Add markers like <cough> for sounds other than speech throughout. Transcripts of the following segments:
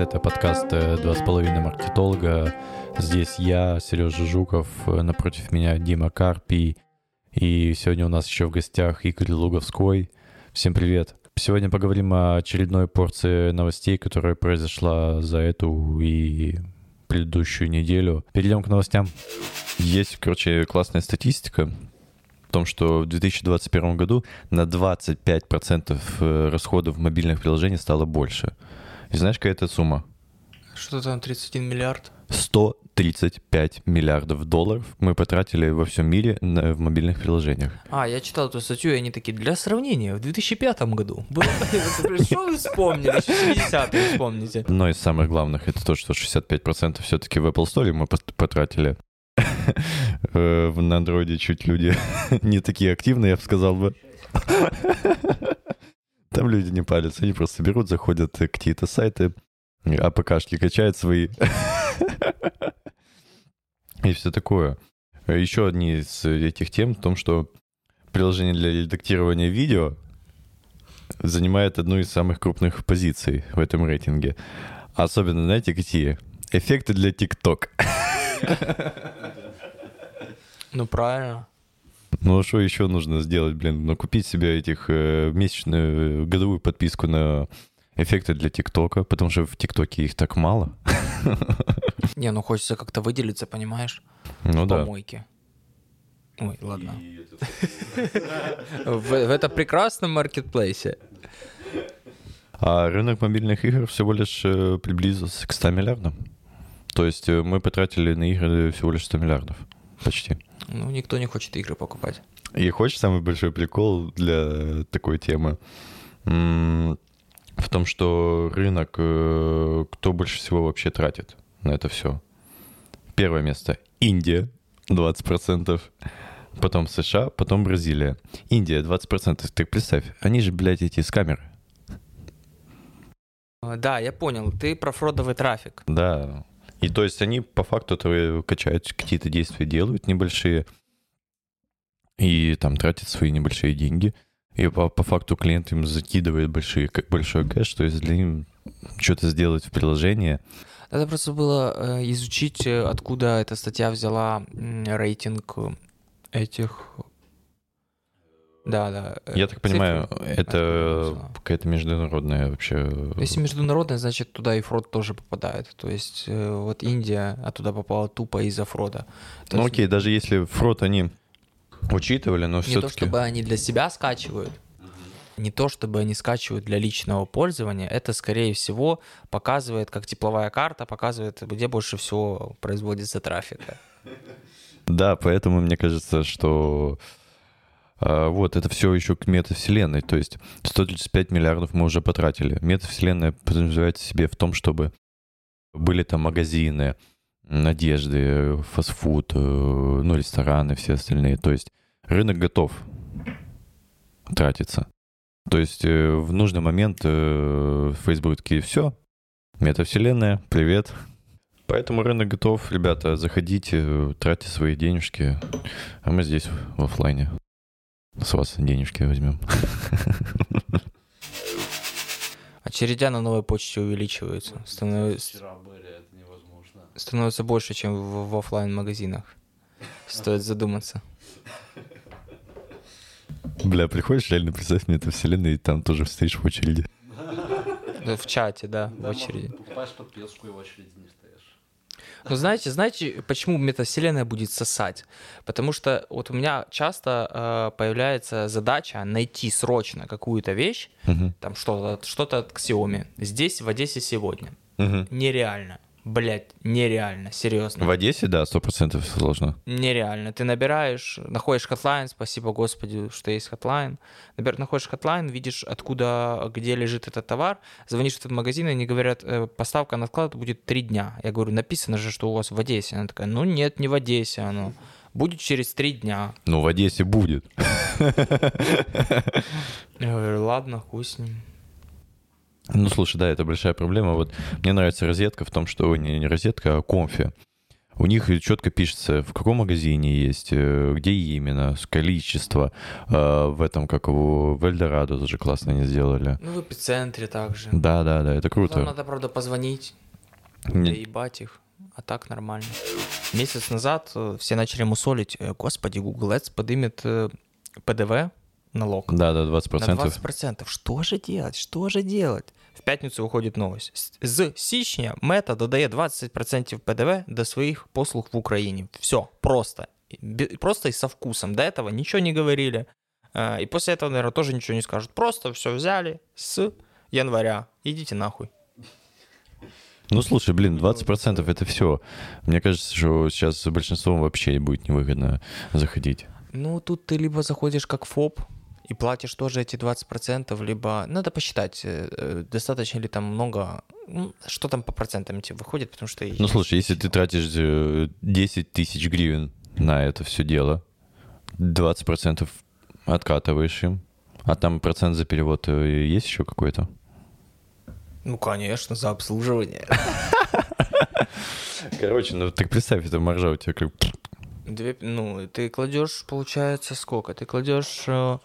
это подкаст э, «Два с половиной маркетолога». Здесь я, Сережа Жуков, э, напротив меня Дима Карпий. И сегодня у нас еще в гостях Игорь Луговской. Всем привет. Сегодня поговорим о очередной порции новостей, которая произошла за эту и предыдущую неделю. Перейдем к новостям. Есть, короче, классная статистика в том, что в 2021 году на 25% э, расходов мобильных приложениях стало больше. И знаешь, какая это сумма? Что там, 31 миллиард? 135 миллиардов долларов мы потратили во всем мире на, в мобильных приложениях. А, я читал эту статью, и они такие, для сравнения, в 2005 году. Что вы вспомнили? 60-е вспомните. Одно из самых главных это то, что 65% все-таки в Apple Store мы потратили. Э, на андроиде чуть люди <laughs> не такие активные, я бы сказал бы. Там люди не палятся, они просто берут, заходят к какие-то сайты, АПКшки качают свои. И все такое. Еще одни из этих тем в том, что приложение для редактирования видео занимает одну из самых крупных позиций в этом рейтинге. Особенно, знаете, какие? Эффекты для ТикТок. Ну, правильно. Ну, а что еще нужно сделать, блин? Ну, купить себе этих э, месячную, годовую подписку на эффекты для ТикТока, потому что в ТикТоке их так мало. <laughs> Не, ну хочется как-то выделиться, понимаешь? Ну в да. помойке. Ой, ладно. <laughs> В, этом прекрасном маркетплейсе. А рынок мобильных игр всего лишь э, приблизился к 100 миллиардам. То есть э, мы потратили на игры всего лишь 100 миллиардов. Почти. Ну, никто не хочет игры покупать. И хочешь самый большой прикол для такой темы? В том, что рынок, э, кто больше всего вообще тратит на это все? Первое место — Индия, 20%. Потом США, потом Бразилия. Индия 20%. Ты представь, они же, блядь, эти с камеры. Да, я понял. Ты про фродовый трафик. Да. И то есть они по факту качают какие-то действия, делают небольшие, и там тратят свои небольшие деньги. И по, по факту клиент им закидывает большие, большой кэш, то есть для них что-то сделать в приложении. Надо просто было э, изучить, э, откуда эта статья взяла рейтинг э, этих... Да, да. э, Я так понимаю, цифры. это какая-то международная вообще... Если международная, значит, туда и фрод тоже попадает. То есть э, вот Индия, а туда попала тупо из-за фрода. То Ну есть окей, даже если фрод они учитывали, но Не то, все-таки... чтобы они для себя скачивают, не то, чтобы они скачивают для личного пользования, это, скорее всего, показывает, как тепловая карта показывает, где больше всего производится трафика. Да, поэтому мне кажется, что а, вот это все еще к метавселенной. То есть 135 миллиардов мы уже потратили. Метавселенная подразумевает себе в том, чтобы были там магазины, одежды, фастфуд, э, ну, рестораны, все остальные. То есть рынок готов тратиться. То есть э, в нужный момент Facebook такие, все, метавселенная, привет. Поэтому рынок готов, ребята, заходите, э, тратьте свои денежки, а мы здесь в оффлайне. С вас денежки возьмем. <laughs> Очередя на новой почте увеличиваются. Становится, становится больше, чем в, в офлайн магазинах Стоит задуматься. Бля, приходишь, реально представь мне это вселенная, и там тоже стоишь в очереди. В чате, да, в Да, очереди. Покупаешь подписку и в очереди не стоишь. Ну, знаете, знаете, почему метавселенная будет сосать? Потому что вот у меня часто э, появляется задача найти срочно какую-то вещь, Мгм. там что-то что от Xiaomi, здесь, в Одессе сегодня. Мгм. Нереально. Блять, нереально, серьезно. В Одессе, да, сто процентов сложно. Нереально. Ты набираешь, находишь Hotline, спасибо Господи, что есть Hotline. Набер, находишь Hotline, видишь, откуда, где лежит этот товар, звонишь в этот магазин, и они говорят, «Э, поставка на склад будет три дня. Я говорю, написано же, что у вас в Одессе. Она такая, ну нет, не в Одессе оно. Будет через три дня. Ну, в Одессе будет. Я говорю, ладно, хуй с ним. Ну, слушай, да, это большая проблема. Вот мне нравится розетка в том, что... Не, не розетка, а комфи. У них четко пишется, в каком магазине есть, э, где именно, количество. Э, В этом, как его, в Эльдорадо тоже классно они сделали. Ну, в эпицентре также. Да, да, да, это круто. надо, правда, позвонить, Не- ебать их. А так нормально. Месяц назад э, все начали мусолить. Господи, Google Ads подымет ПДВ, налог, Да, да, на 20%. 20%. Что же делать? Что же делать? В пятницу выходит новость. С- З січня Мета додає 20% ПДВ до своих послуг в Украине. Все, просто. Просто и со вкусом. До этого ничего не говорили. А, И после этого, наверное, тоже ничего не скажут. Просто все взяли с января. Идите нахуй. Ну, слушай, блин, 20% это все. Мне кажется, что сейчас большинством вообще будет невыгодно заходить. Ну, тут ты либо заходишь как ФОП и платишь тоже эти 20%, либо надо посчитать, э, э, достаточно ли там много, ну, что там по процентам тебе выходит, потому что... Ну, слушай, если ты тратишь э, 10 тысяч гривен на это все дело, 20% откатываешь им, а там процент за перевод э, есть еще какой-то? Ну, конечно, за обслуживание. <laughs> Короче, ну так представь, это маржа у тебя как... Две, ну, ты кладешь, получается, сколько? Ты кладешь э,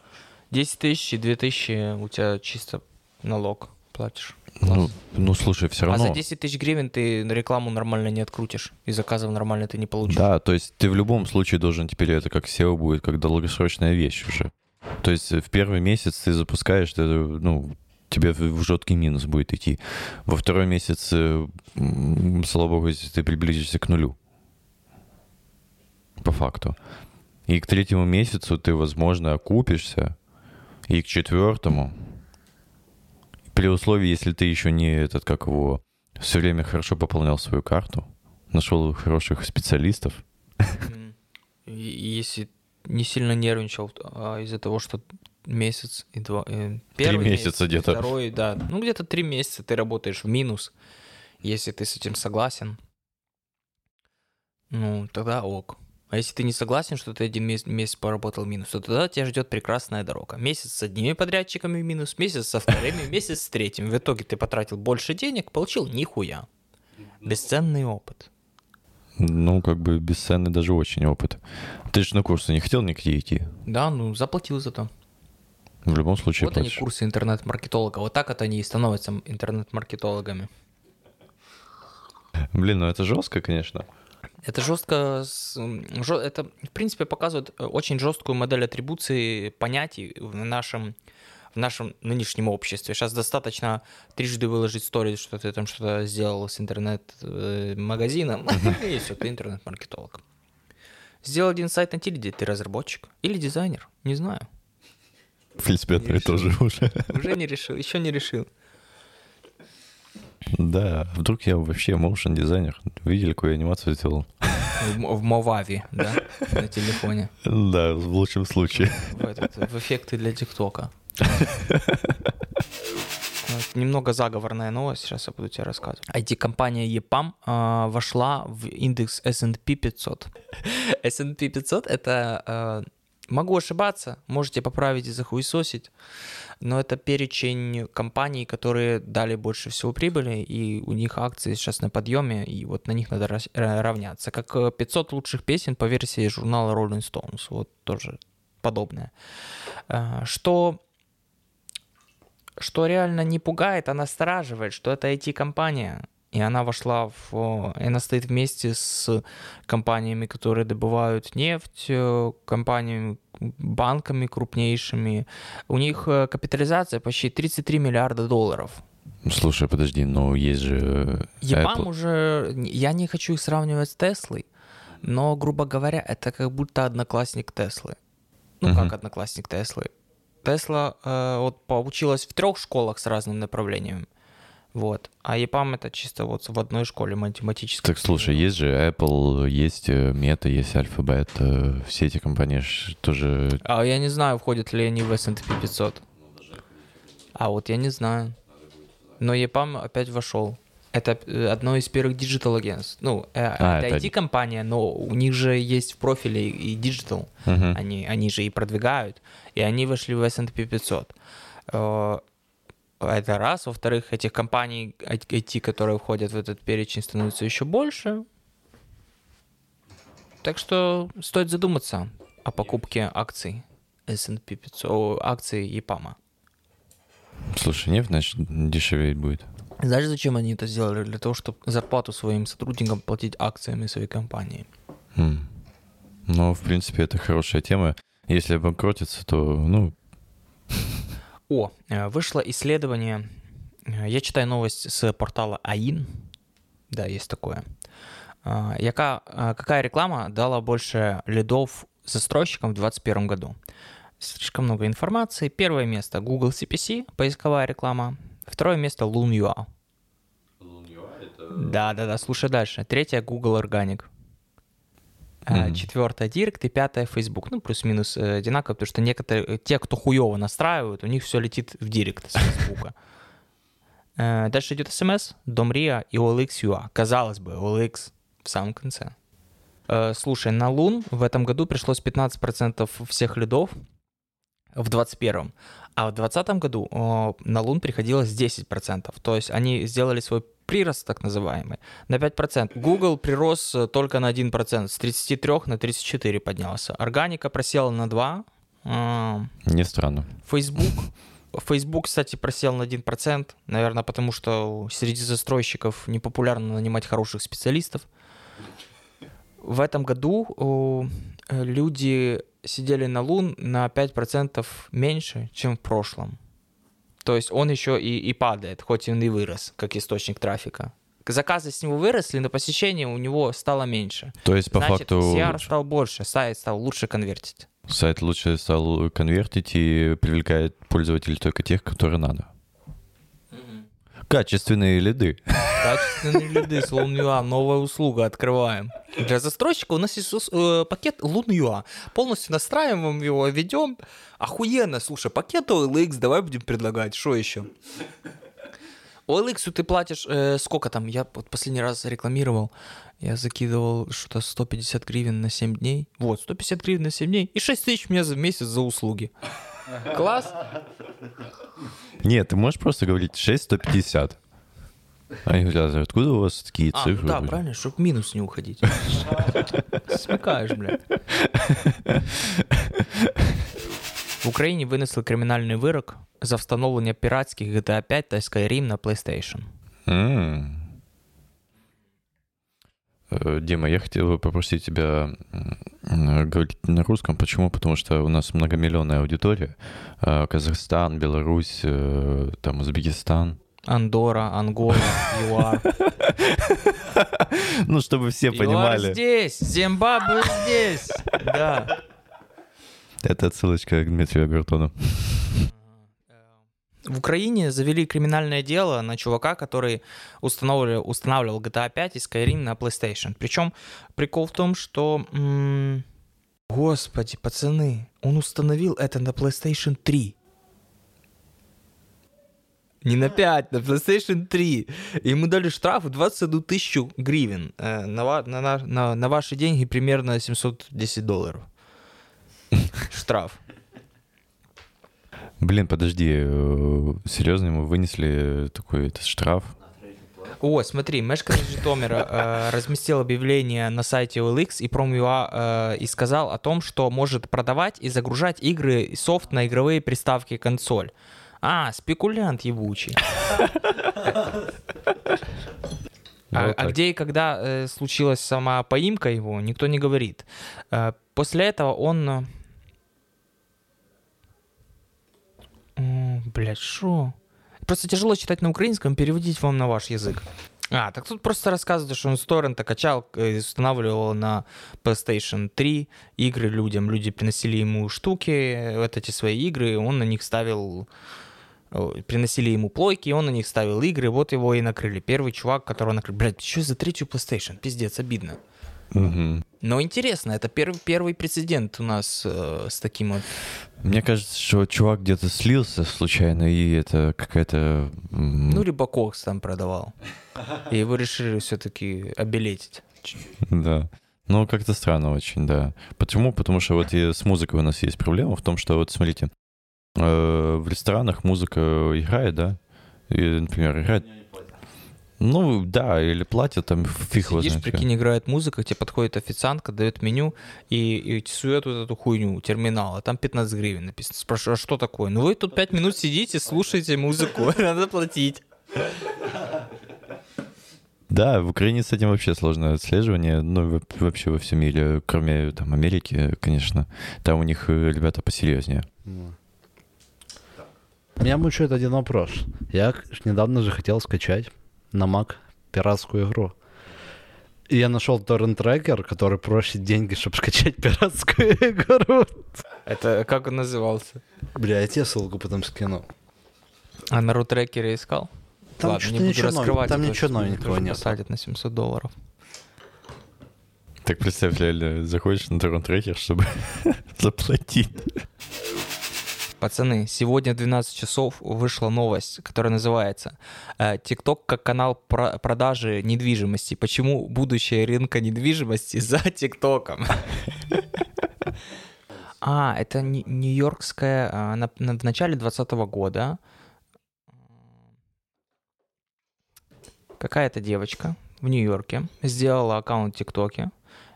10 тысяч и 2 тысячи у тебя чисто налог платишь. Ну, ну, слушай, все А равно... за 10 тысяч гривен ты рекламу нормально не открутишь, и заказов нормально ты не получишь. Да, то есть ты в любом случае должен теперь это как SEO будет, как долгосрочная вещь уже. То есть в первый месяц ты запускаешь, ты, ну, тебе в жесткий минус будет идти. Во второй месяц, э, слава богу, ты приблизишься к нулю. По факту. И к третьему месяцу ты, возможно, окупишься. И к четвертому, при условии, если ты еще не этот, как его, все время хорошо пополнял свою карту, нашел хороших специалистов, Если не сильно нервничал а, из-за того, что месяц и два... э, первый месяца месяц, где-то. Второй, да. Ну, где-то три месяца ты работаешь в минус, если ты с этим согласен. Ну, тогда ок. А если ты не согласен, что ты один месяц, месяц поработал минус, то тогда тебя ждет прекрасная дорога. Месяц с одними подрядчиками минус, месяц со вторыми, <laughs> месяц с третьим. В итоге ты потратил больше денег, получил нихуя. Бесценный опыт. Ну, как бы бесценный даже очень опыт. Ты же на курсы не хотел никакие идти? Да, ну заплатил за то. В любом случае Вот они платишь. курсы интернет-маркетолога. Вот так вот они и становятся интернет-маркетологами. Блин, ну это жестко, конечно. Это жестко, это в принципе показывает э, очень жесткую модель атрибуции понятий в нашем в нашем нынешнем обществе. Сейчас достаточно трижды выложить сторис, что ты там что-то сделал с интернет-магазином, <laughs> и все, ты интернет-маркетолог. Сделал один сайт на тильде, ты разработчик или дизайнер, не знаю. В принципе, одно и то же уже. Уже не решил, еще не решил. Да, вдруг я вообще моушен дизайнер. Видели, какую анимацию сделал? В, Мовави, да, на телефоне. Да, в лучшем случае. в, этот, в эффекты для ТикТока. Немного заговорная новость, сейчас я буду тебе рассказывать. IT-компания EPAM а, вошла в индекс S&P 500. S&P 500 — это, а, могу ошибаться, можете поправить и захуесосить, но это перечень компаний, которые дали больше всего прибыли, и у них акции сейчас на подъеме, и вот на них надо равняться. Как э, 500 лучших песен по версии журнала Rolling Stones, вот тоже подобное. А, Что что реально не пугает, а настораживает, что это IT-компания, и она вошла в... о, и Она стоит вместе с компаниями, которые добывают нефть, э, компаниями, банками крупнейшими. У них э, капитализация почти 33 миллиарда долларов. Слушай, подожди, но есть же э, EPAM Apple. уже... Я не хочу их сравнивать с Теслой, но, грубо говоря, это как будто одноклассник Теслы. Ну, Мгм. как одноклассник Теслы. Тесла э, вот поучилась в трех школах с разным направлением. Вот. А EPAM это чисто вот в одной школе математической. Так, слушай, есть же Apple, есть э, Meta, есть Alphabet. э, Все эти компании тоже... А я не знаю, входят ли они в S&P 500. А вот я не знаю. Но EPAM опять вошел. Это э, одно из первых digital агентств. Ну, А, это это- IT-компания, но у них же есть в профиле и digital. Мгм. Они, они же и продвигают. И они вошли в S&P 500. Это раз. Во-вторых, этих компаний IT, которые входят в этот перечень, становится еще больше. Так что стоит задуматься о покупке акций S&P 500, о, акций ЕПАМа. Слушай, нефть, значит, дешеветь будет. Знаешь, зачем они это сделали? Для того, чтобы зарплату своим сотрудникам платить акциями своей компании. М. Ну, в принципе, это хорошая тема. Если обанкротится, то, ну, О, э, вышло исследование. э, Я читаю новость с портала АИН. Да, есть такое. А, Яка, какая реклама дала больше лидов застройщикам в 2021 году? Слишком много информации. Первое место Google CPC, поисковая реклама. Второе место Loon.ua. это... Да, да, да, слушай дальше. Третье Google Organic. А, Мгм. Четвертое Direct и пятое Facebook. Ну, плюс-минус э, одинаково, потому что некоторые, э, те, кто хуево настраивают, у них все летит в Direct с Facebook. <laughs> Э, Дальше идет SMS, Домрия и OLX.ua. Казалось бы, OLX в самом конце. Э, Слушай, на Лун в этом году пришлось 15% всех лидов в 21 а в 2020 году на Лун приходилось 10%. То есть они сделали свой прирост, так называемый, на 5%. Google прирос э, только на 1%, с 33 на 34 поднялся. Органика просела на 2%. а, не странно. Facebook. Facebook, кстати, просел на 1%, наверное, потому что среди застройщиков непопулярно нанимать хороших специалистов. В этом году э, люди сидели на Лун на 5% меньше, чем в прошлом. То есть он еще и, и падает, хоть он и вырос, как источник трафика. Заказы с него выросли, но посещение у него стало меньше. То есть, по Значит, факту, CR стал больше, сайт стал лучше конвертить. сайт лучше стал конвертить и привлекает пользователей только тех, которые надо. Качественные лиды. Качественные лиды с Лун.ua, новая услуга открываем. Для застройщика у нас есть э, пакет Лун.ua. Полностью настраиваем его, ведем. Охуенно, слушай, пакет OLX давай будем предлагать. Что еще? OLX ты платишь, э, сколько там, я вот последний раз рекламировал, я закидывал что-то 150 гривен на 7 дней. Вот, 150 гривен на 7 дней и 6 тысяч мне за месяц за услуги. Класс? Нет, ты можешь просто говорить 6150. Они говорят, откуда у вас такие А, ну цифры? да, правильно, чтобы минус не уходить. Смекаешь, блядь. В Україні винесли кримінальний вирок за встановлення піратських GTA 5 та Skyrim на PlayStation. М. Э, Дима, я хотел бы попросить тебя говорить на русском. Почему? Потому что у нас многомиллионная аудитория. А, Казахстан, Беларусь, э, там Узбекистан. Андора, Ангола, ЮАР. <laughs> Ну, чтобы все ЮАР понимали. здесь, Зимбабве здесь. Да. Это отсылочка к Дмитрию Агартону. В Украине завели криминальное дело на чувака, который устанавливал, устанавливал GTA 5 и Skyrim на PlayStation. Причем прикол в том, что... м, Господи, пацаны, он установил это на PlayStation 3. Не на 5, на PlayStation 3. Ему дали штраф в 21 тысячу гривен. Э, На, на, на, на ваши деньги примерно 710 долларов. <laughs> Штраф. Блин, подожди, э, серьезно, ему вынесли такой этот штраф? О, смотри, мешканец Житомира э, разместил объявление на сайте OLX и Prom.ua э, и сказал о том, что может продавать и загружать игры и софт на игровые приставки консоль. А, спекулянт ебучий. А, Вот а так. где и когда э, случилась сама поимка его, никто не говорит. Э, после этого он... Блядь, шо? Просто тяжело читать на украинском, переводить вам на ваш язык. А, так тут просто рассказывают, что он с торрента качал, э, устанавливал на PlayStation 3 игры людям. Люди приносили ему штуки, вот эти свои игры, он на них ставил... э, Приносили ему плойки, он на них ставил игры, вот его и накрыли. Первый чувак, которого накрыли. Блядь, что за третью PlayStation? Пиздец, обидно. Мгм. Но интересно, это первый, первый прецедент у нас э, с таким вот... Мне кажется, что чувак где-то слился случайно, и это какая-то... Ну, либо кокс там продавал. И его решили все-таки обелетить. Да. Ну, как-то странно очень, да. Почему? Потому что вот и с музыкой у нас есть проблема в том, что вот смотрите, э, в ресторанах музыка играет, да? И, например, играет... Ну, да, или платят там фиг его Сидишь, знает. прикинь, играет музыка, тебе подходит официантка, дает меню и, и сует вот эту хуйню терминала. Там 15 гривен написано. Спрашиваю, а что такое? Ну вы тут 5 минут сидите, слушаете музыку, <laughs> надо платить. Да, в Украине с этим вообще сложное отслеживание, ну, во- вообще во всем мире, кроме там Америки, конечно. Там у них э, ребята посерьезнее. Меня мучает один вопрос. Я недавно же хотел скачать на Mac пиратскую игру. И я нашел торрент-трекер, который просит деньги, чтобы скачать пиратскую <laughs> игру. Это как он назывался? Бля, я тебе ссылку потом скину. А на рутрекере искал? Там Ладно, что-то не буду ничего раскрывать. там ничего новенького нет. посадят на 700 долларов. Так представь, реально, заходишь на торрент-трекер, чтобы <laughs> заплатить. Пацаны, сегодня в 12 часов вышла новость, которая называется э, «ТикТок как канал про- продажи недвижимости. Почему будущее рынка недвижимости за ТикТоком?» <laughs> А, это нью-йоркская, а, в начале 2020 года какая-то девочка в Нью-Йорке сделала аккаунт в ТикТоке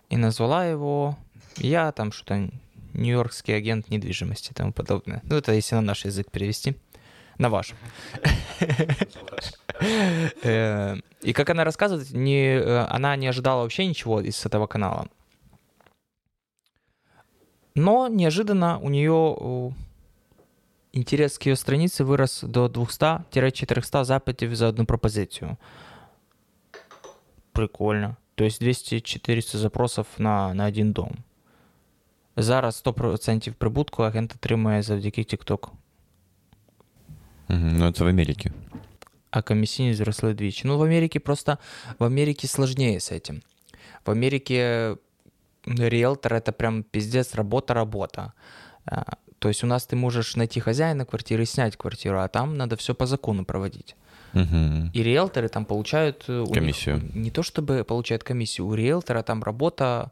и назвала его «Я там что-то Нью-Йоркский агент недвижимости» и тому подобное. Ну, это если на наш язык перевести. На ваш. Э, И как она рассказывает, не, э, она не ожидала вообще ничего из этого канала. Но неожиданно у нее интерес к ее странице вырос до 200-400 запитів за одну пропозицию. Прикольно. То есть 200-400 запросов на, на один дом. Зараз 100% прибутку агент отримує завдяки TikTok. Мгм, Ну, это в Америке. а комиссии взросли двічі. Ну, в Америке просто... В Америке сложнее с этим. В Америке риэлтор — это прям пиздец, работа-работа. А, То есть у нас ты можешь найти хозяина квартиры, снять квартиру, а там надо все по закону проводить. Мгм. И риэлторы там получают... э, у них Комиссию. не то чтобы получают комиссию, у риэлтора там работа а,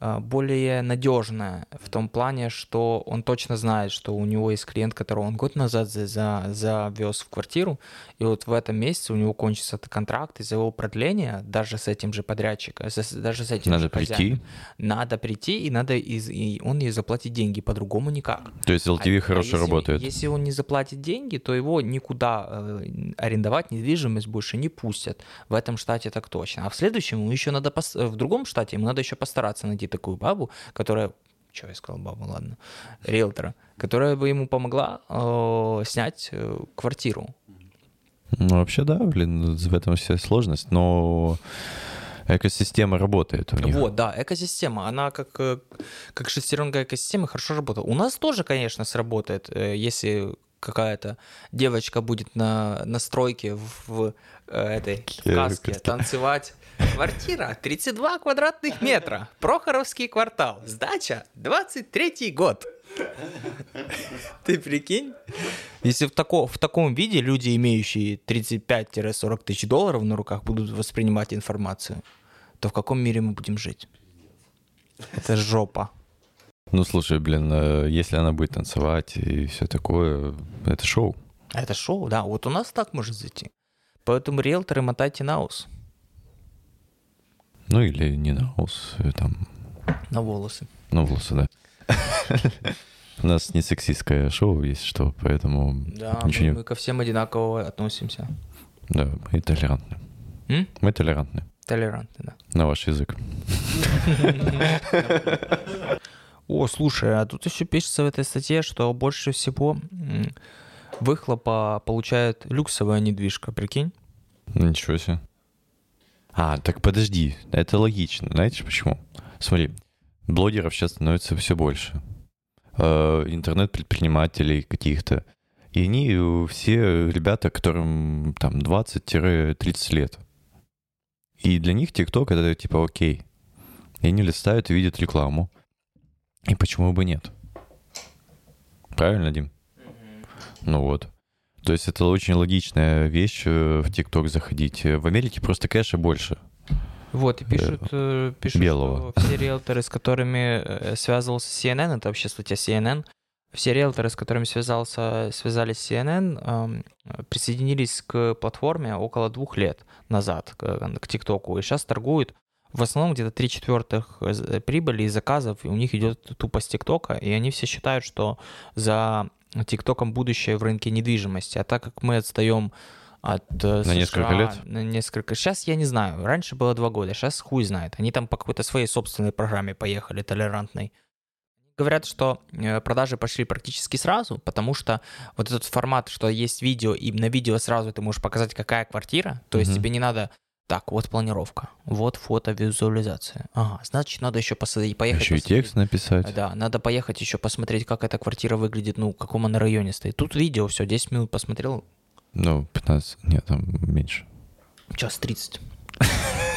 более надежная в том плане, что он точно знает, что у него есть клиент, которого он год назад за, за, завез в квартиру, и вот в этом месяце у него кончится этот контракт, из-за его продления, даже с этим же подрядчиком, даже с этим Надо же прийти. хозяином, надо прийти, и надо из, и он ей заплатит деньги, по-другому никак. То есть LTV А- хорошо а если, работает. Если он не заплатит деньги, то его никуда э, арендовать недвижимость больше не пустят. В этом штате так точно. А в следующем ему еще надо пос- в другом штате ему надо еще постараться найти такую бабу, которая что я сказал бабу, ладно, риэлтора, которая бы ему помогла э, снять э, квартиру. Ну, вообще, да, блин, в этом вся сложность, но экосистема работает у них. Вот, да, экосистема, она как, э, как шестеренка экосистемы хорошо работает. У нас тоже, конечно, сработает, э, если какая-то девочка будет на, на стройке в, в, э, этой в каске танцевать. Квартира 32 квадратных метра, Прохоровский квартал, сдача 23 год. Ты прикинь? Если в, тако, в таком виде люди, имеющие 35-40 тысяч долларов на руках, будут воспринимать информацию, то в каком мире мы будем жить? Это жопа. Ну, слушай, блин, э, если она будет танцевать и все такое, это шоу. Это шоу, да. Вот у нас так может зайти. Поэтому риэлторы мотайте на ус, Ну, или не на ус, э, там, на волосы. на волосы, да. <laughs> У нас не сексистское шоу, есть что, поэтому Да, ничего мы, не... мы ко всем одинаково относимся. Да, мы толерантны. М? Мы толерантны. Толерантны, да. На ваш язык. О, слушай, а тут еще пишется в этой статье, что больше всего выхлопа получает люксовая недвижка, прикинь? Ничего себе. А, так подожди, это логично. Знаете почему? Смотри, блогеров сейчас становится все больше. Э, Интернет-предпринимателей каких-то. И они э, все ребята, которым там 20-30 лет. И для них ТикТок это типа окей. И они листают и видят рекламу. И почему бы нет? Правильно, Дим? Ну вот. То есть это очень логичная вещь э, в ТикТок заходить. Э, В Америке просто кэша больше. Вот, и пишут, э, пишут белого. что все риэлторы, с которыми связывался CNN, это вообще статья CNN, Все риэлторы, с которыми связался, связались CNN, эм, присоединились к платформе около двух лет назад, к, ТикТоку, и сейчас торгуют в основном где-то 3 четвертых прибыли и заказов у них идет тупо с ТикТока, и они все считают, что за ТикТоком будущее в рынке недвижимости. А так как мы отстаем от э, На США несколько лет? На несколько. Сейчас я не знаю. Раньше было два года, сейчас хуй знает. Они там по какой-то своей собственной программе поехали, толерантной. Говорят, что э, продажи пошли практически сразу, потому что вот этот формат, что есть видео, и на видео сразу ты можешь показать, какая квартира, то есть Мгм. тебе не надо так, вот планировка, вот фото, визуализация. Ага, значит, надо еще посмотреть, поехать Еще и посмотреть. текст написать. Да, надо поехать еще посмотреть, как эта квартира выглядит, ну, в каком она районе стоит. Тут видео, все, 10 минут посмотрел, Ну, 15, нет, там меньше. час 30.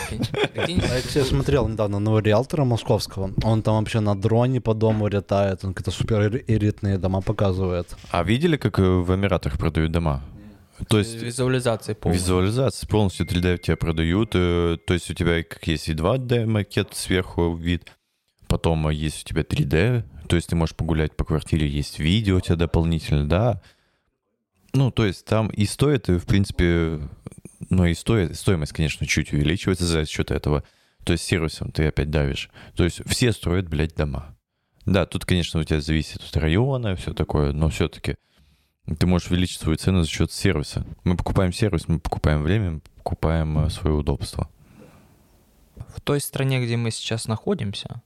Прикинь? <laughs> А Я, кстати, смотрел недавно одного риэлтора московского. Он там вообще на дроне по дому летает. Он какие-то супер элитные дома показывает. А видели, как э, в Эмиратах продают дома? То есть Визуализация полная. визуализация полностью 3D тебе продают. э, То есть у тебя как есть и 2D макет сверху вид, потом э, есть у тебя 3D, то есть ты можешь погулять по квартире, есть видео у тебя дополнительно, да. Ну, то есть там и стоит, и, в принципе, ну и стоит, стоимость, конечно, чуть увеличивается за счет этого. То есть сервисом ты опять давишь. То есть все строят, блядь, дома. Да, тут, конечно, у тебя зависит от района и все такое, но все-таки ты можешь увеличить свою цену за счет сервиса. Мы покупаем сервис, мы покупаем время, мы покупаем э, свое удобство. В той стране, где мы сейчас находимся,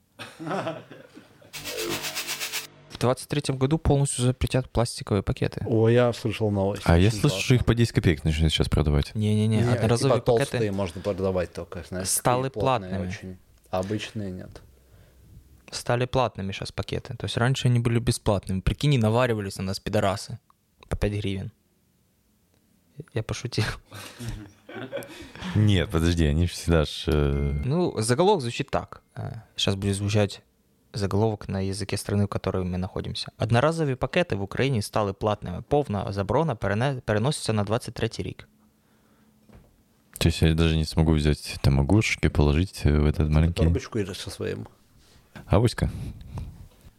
в 23 году полностью запретят пластиковые пакеты. О, я слышал новость. А я слышу, что их по 10 копеек начнут сейчас продавать. Не-не-не, Не, одноразовые типа пакеты... толстые можно продавать только, знаешь, стали платными. очень. А обычные нет. стали платными сейчас пакеты. То есть раньше они были бесплатными. Прикинь, наваривались на нас пидорасы по 5 гривен. Я пошутил. Нет, подожди, они же всегда ж... э, Ну, заголовок звучит так. Сейчас будет звучать заголовок на языке страны, в которой мы находимся. Одноразові пакети в Україні стали платними. Повна заборона перене- переноситься на 23 рік. То есть я даже не смогу взять там огурчики, положить э, в этот маленький... Торбочку или со своим. Авоська?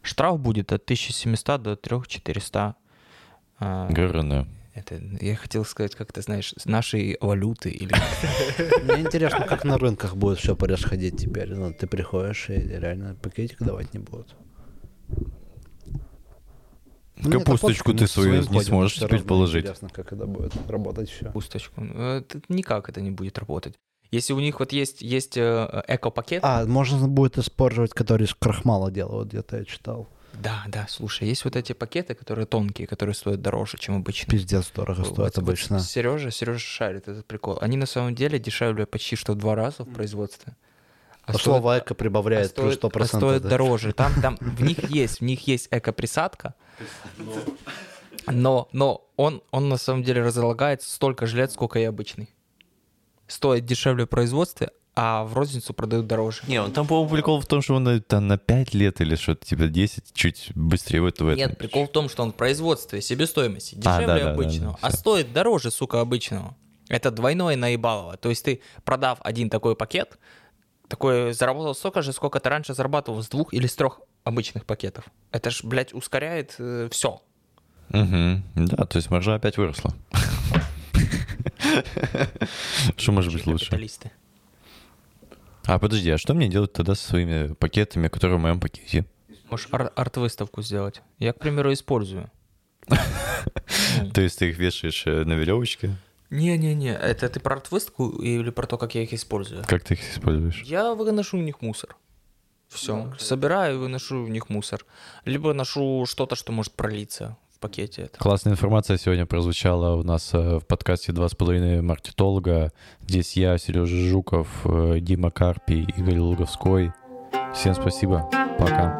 Штраф будет от 1700 до 3400. а, Грана. Это, я хотел сказать, как ты знаешь, нашей валюты или <laughs> Мне интересно, как на рынках будет все происходить теперь. Ну, ты приходишь и реально пакетик давать не будут. Ну, мне-то Капусточку ты с свою не ходим, сможешь теперь равно положить. Интересно, как это будет работать все. пусточку. Ну, это- никак это не будет работать. Если у них вот есть, есть э, эко-пакет, А, можно будет использовать, который из крахмала делают, где-то я читал. Да, да, слушай, есть вот эти пакеты, которые тонкие, которые стоят дороже, чем обычно. Пиздец дорого стоит обычно. Сережа, Сережа шарит этот прикол. Они на самом деле дешевле почти что в два раза в производстве. А А стоят- слово эко а прибавляет плюс стоят- 100%. а стоят да. дороже. Там, там в них <laughs> есть, в них есть эко-присадка, но, но он, он на самом деле разлагается столько же лет, сколько и обычный. Стоит дешевле в производстве, а в розницу продают дороже. Не, он там, по-моему, прикол в том, что он э, там на 5 лет или что-то, типа 10, чуть быстрее в это. в этом. Нет, прикол в том, что он в производстве себестоимости А, дешевле да, да, да, обычного, да, а стоит дороже, сука, обычного. Это двойное наебалово. То есть ты, продав один такой пакет, такой заработал столько же, сколько ты раньше зарабатывал с двух или с трех обычных пакетов. Это ж, блядь, ускоряет все. Мгм. Да, то есть маржа опять выросла. <laughs> Что может быть лучше? Капиталисты. А подожди, а что мне делать тогда со своими пакетами, которые в моем пакете? Можешь ар- арт-выставку сделать. Я, к примеру, использую. Ну. <laughs> То есть ты их вешаешь э, на веревочке? Не-не-не, это ты про арт-выставку или про то, как я их использую? Как ты их используешь? Я выношу в них мусор. Все. Собираю и выношу в них мусор. Либо ношу что-то, что может пролиться пакете. Это. Классная информация сегодня прозвучала у нас э, в подкасте «Два с половиной маркетолога». Здесь я, Сережа Жуков, э, Дима Карпий, Игорь Луговской. Всем спасибо. Пока.